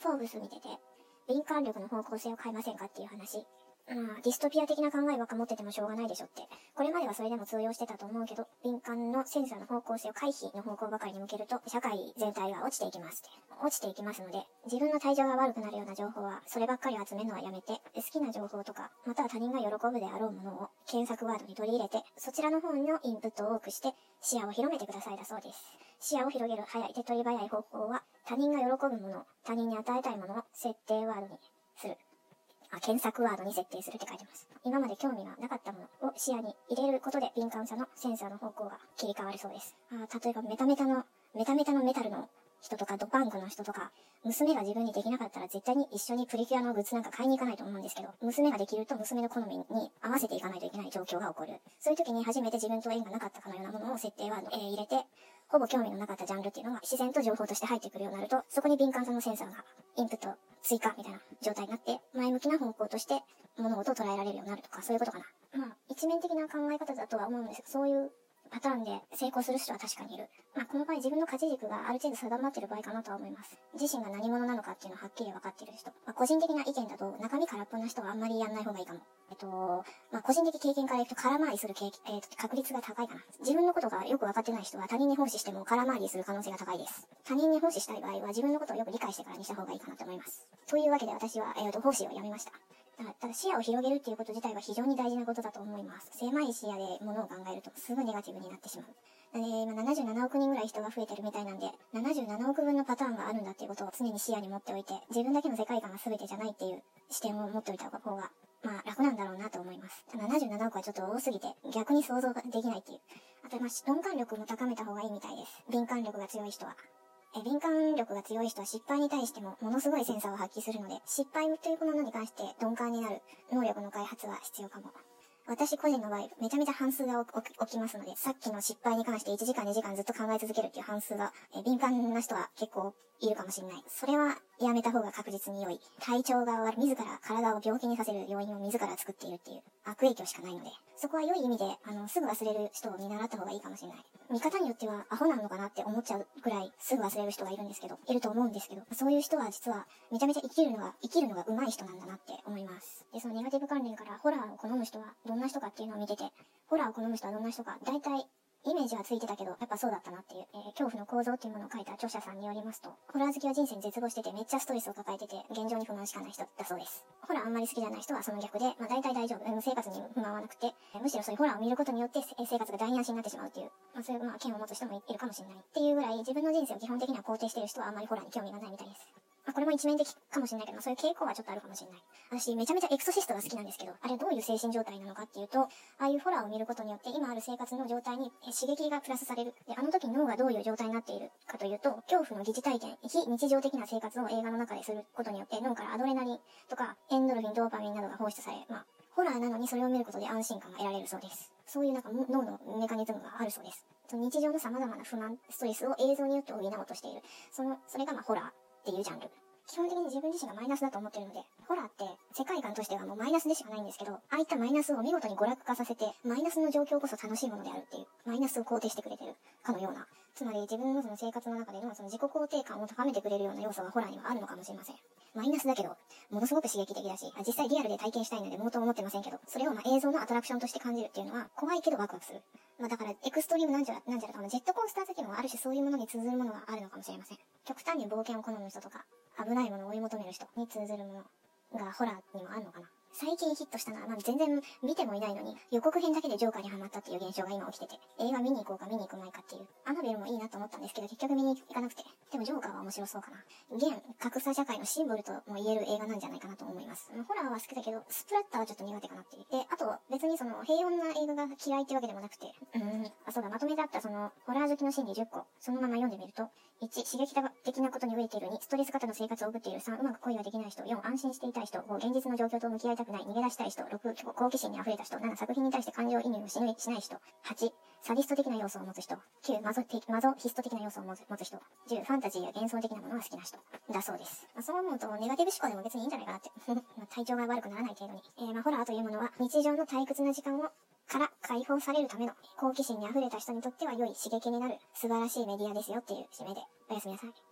フォーブス見てて、敏感力の方向性を変えませんかっていう話。まあ、ディストピア的な考えばっか持っててもしょうがないでしょって。これまではそれでも通用してたと思うけど、敏感のセンサーの方向性を回避の方向ばかりに向けると、社会全体が落ちていきますって。落ちていきますので、自分の体調が悪くなるような情報は、そればっかり集めるのはやめて、好きな情報とか、または他人が喜ぶであろうものを検索ワードに取り入れて、そちらの方のインプットを多くして、視野を広めてくださいだそうです。視野を広げる早い手取り早い方法は、他人が喜ぶもの、他人に与えたいものを設定ワードにする。あ、検索ワードに設定するって書いてます。今まで興味がなかったものを視野に入れることで敏感さのセンサーの方向が切り替わるそうです。あ例えばメタメタの、メタメタのメタルの人とかドパンクの人とか、娘が自分にできなかったら絶対に一緒にプリキュアのグッズなんか買いに行かないと思うんですけど、娘ができると娘の好みに合わせていかないといけない状況が起こる。そういう時に初めて自分と縁がなかったかのようなものを設定ワードへ入れて、ほぼ興味のなかったジャンルっていうのが自然と情報として入ってくるようになると、そこに敏感さのセンサーがインプット追加みたいな状態になって、前向きな方向として物事を捉えられるようになるとか、そういうことかな。まあ、一面的な考え方だとは思うんですが、そういうパターンで成功する人は確かにいる。まあ、この場合自分の価値軸がある程度定まってる場合かなとは思います。自身が何者なのかっていうのははっきり分かってる人。まあ、個人的な意見だと、中身空っぽな人はあんまりやんない方がいいかも。えっと、まあ、個人的経験からいくと空回りする経えー、確率が高いかな。自分のことがよく分かってない人は他人に奉仕しても空回りする可能性が高いです。他人に奉仕したい場合は自分のことをよく理解してからにした方がいいかなと思います。というわけで私は、えっ、と、奉仕をやめました。ただ視野を広げるっていうこと自体は非常に大事なことだと思います。狭い視野で物を考えるとすぐネガティブになってしまう。えー、今77億人ぐらい人が増えてるみたいなんで、77億分のパターンがあるんだっていうことを常に視野に持っておいて、自分だけの世界観が全てじゃないっていう視点を持っておいた方が、まあ楽なんだろうなと思います。77億はちょっと多すぎて、逆に想像ができないっていう。あと、まあ、鈍感力も高めた方がいいみたいです。敏感力が強い人は。え敏感力が強い人は失敗に対してもものすごいセンサーを発揮するので、失敗というものに関して鈍感になる能力の開発は必要かも。私個人の場合、めちゃめちゃ半数が起きますので、さっきの失敗に関して1時間2時間ずっと考え続けるっていう半数が、え敏感な人は結構いるかもしれない。それはやめた方が確実に良い。体調が悪い、自ら体を病気にさせる要因を自ら作っているっていう悪影響しかないので、そこは良い意味で、あの、すぐ忘れる人を見習った方がいいかもしれない。見方によってはアホなのかなって思っちゃうぐらいすぐ忘れる人がいるんですけど、いると思うんですけど、そういう人は実はめちゃめちゃ生きるのが、生きるのが上手い人なんだなって思います。で、そのネガティブ関連からホラーを好む人はどんな人かっていうのを見てて、ホラーを好む人はどんな人か、大体イメージはついてたけど、やっぱそうだったなっていう、えー、恐怖の構造っていうものを書いた著者さんによりますと、ホラー好きは人生に絶望しててめっちゃストレスを抱えてて、現状に不満しかない人だそうです。ホラーあんまり好きじゃない人はその逆で、まあ大体大丈夫。生活に不満はなくて、むしろそういうホラーを見ることによって生活が台無しになってしまうっていう、まあそういう、まあ剣を持つ人もいるかもしれない。っていうぐらい自分の人生を基本的には肯定している人はあんまりホラーに興味がないみたいです。まあ、これも一面的かもしれないけど、そういう傾向はちょっとあるかもしれない。私、めちゃめちゃエクソシストが好きなんですけど、あれはどういう精神状態なのかっていうと、ああいうホラーを見ることによって、今ある生活の状態に刺激がプラスされる。で、あの時脳がどういう状態になっているかというと、恐怖の疑似体験、非日常的な生活を映画の中ですることによって、脳からアドレナリンとか、エンドルフィン、ドーパミンなどが放出され、まあ、ホラーなのにそれを見ることで安心感が得られるそうです。そういうなんか脳のメカニズムがあるそうです。日常の様々な不満、ストレスを映像によって補おうとしている。その、それがまあホラーっていうジャンル。基本的に自分自身がマイナスだと思ってるので、ホラーって世界観としてはもうマイナスでしかないんですけど、ああいったマイナスを見事に娯楽化させて、マイナスの状況こそ楽しいものであるっていう、マイナスを肯定してくれてるかのような、つまり自分のその生活の中でのその自己肯定感を高めてくれるような要素がホラーにはあるのかもしれません。マイナスだけど、ものすごく刺激的だし、実際リアルで体験したいので、もと思ってませんけど、それをま映像のアトラクションとして感じるっていうのは、怖いけどワクワクする。まあだから、エクストリームなんじゃ、なんじゃらとか、ジェットコースター好きもある種そういうものに通ずるものがあるのかもしれません。極端に冒険を好む人とか、危ないものを追い求める人に通ずるものがホラーにもあるのかな。最近ヒットしたのは、まあ、全然見てもいないのに、予告編だけでジョーカーにハマったっていう現象が今起きてて、映画見に行こうか見に行く前かっていう。アナベルもいいなと思ったんですけど、結局見に行かなくて。でもジョーカーは面白そうかな。現、格差社会のシンボルとも言える映画なんじゃないかなと思います。ホラーは好きだけど、スプラッターはちょっと苦手かなっていう。で、あと、別にその、平穏な映画が嫌いってわけでもなくて、うん、あ、そうだ、まとめてあったその、ホラー好きの心理10個、そのまま読んでみると、1、刺激的なことに飢えている2、ストレス型の生活を送っている3、うまく恋ができない人、4、安心していたい人、5、現実の状況と向き合いたくない、逃げ出したい人、6、好奇心に溢れた人、7、作品に対して感情移入をしない人、8、サディスト的な要素を持つ人、9、マゾマゾヒスト的な要素を持つ人、10、ファンタジーや幻想的なものが好きな人、だそうです。まあ、そう思うと、ネガティブ思考でも別にいいんじゃないかなって。ま体調が悪くならない程度に。えー、まあ、ホラーというものは、日常の退屈な時間をから解放されるための好奇心に溢れた人にとっては良い刺激になる素晴らしいメディアですよっていう締めでおやすみなさい。